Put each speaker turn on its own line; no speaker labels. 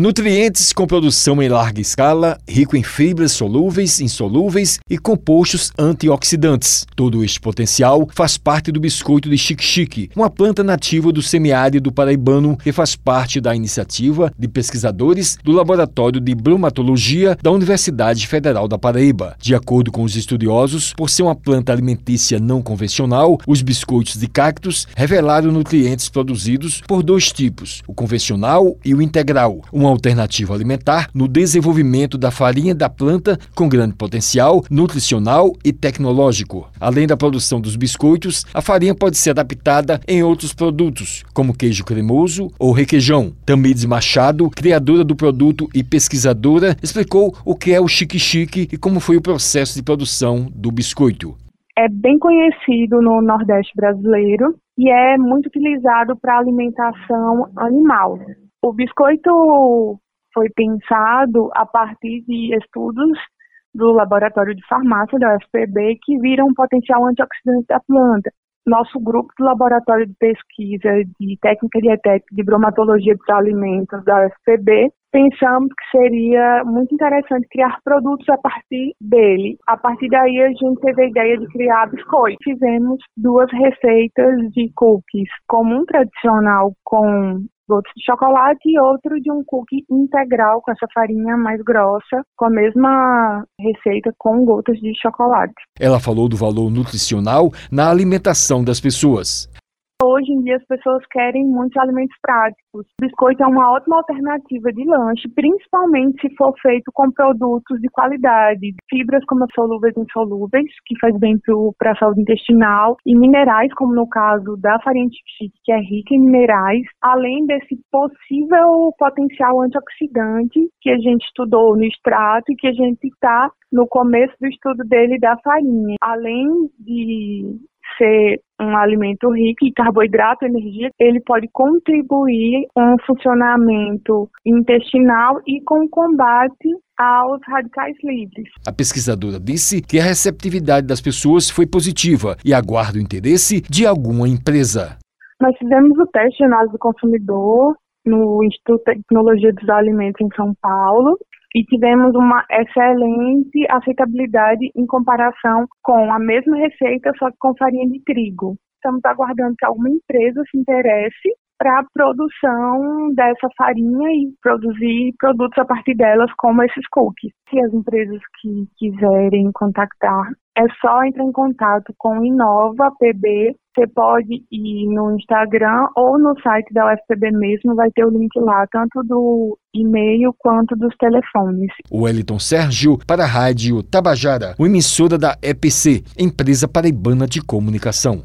Nutrientes com produção em larga escala, rico em fibras solúveis, insolúveis e compostos antioxidantes. Todo este potencial faz parte do biscoito de xique-xique, uma planta nativa do semiárido paraibano que faz parte da iniciativa de pesquisadores do Laboratório de Bromatologia da Universidade Federal da Paraíba. De acordo com os estudiosos, por ser uma planta alimentícia não convencional, os biscoitos de cactos revelaram nutrientes produzidos por dois tipos, o convencional e o integral, uma alternativa alimentar no desenvolvimento da farinha da planta com grande potencial nutricional e tecnológico. Além da produção dos biscoitos, a farinha pode ser adaptada em outros produtos, como queijo cremoso ou requeijão. Tamides Machado, criadora do produto e pesquisadora, explicou o que é o chique-chique e como foi o processo de produção do biscoito.
É bem conhecido no Nordeste brasileiro e é muito utilizado para alimentação animal. O biscoito foi pensado a partir de estudos do Laboratório de Farmácia da UFPB que viram um potencial antioxidante da planta. Nosso grupo do Laboratório de Pesquisa de Técnica Dietética de Bromatologia dos Alimentos da UFPB pensamos que seria muito interessante criar produtos a partir dele. A partir daí a gente teve a ideia de criar biscoito. Fizemos duas receitas de cookies, como um tradicional com gotas de chocolate e outro de um cookie integral com essa farinha mais grossa, com a mesma receita com gotas de chocolate.
Ela falou do valor nutricional na alimentação das pessoas.
Hoje em dia as pessoas querem muitos alimentos práticos. Biscoito é uma ótima alternativa de lanche, principalmente se for feito com produtos de qualidade, fibras como solúveis e insolúveis, que faz bem para a saúde intestinal, e minerais, como no caso da farinha de chique, que é rica em minerais, além desse possível potencial antioxidante que a gente estudou no extrato e que a gente está no começo do estudo dele da farinha. Além de ser um alimento rico em carboidrato e energia, ele pode contribuir com o funcionamento intestinal e com o combate aos radicais livres.
A pesquisadora disse que a receptividade das pessoas foi positiva e aguarda o interesse de alguma empresa.
Nós fizemos o teste de análise do consumidor no Instituto de Tecnologia dos Alimentos em São Paulo e tivemos uma excelente aceitabilidade em comparação com a mesma receita, só que com farinha de trigo. Estamos aguardando que alguma empresa se interesse para a produção dessa farinha e produzir produtos a partir delas, como esses cookies. Se as empresas que quiserem contactar, é só entrar em contato com o Inova PB. Você pode ir no Instagram ou no site da UFPB mesmo, vai ter o link lá, tanto do e-mail quanto dos telefones.
Wellington Sérgio para a Rádio Tabajara, o emissora da EPC, Empresa Paraibana de Comunicação.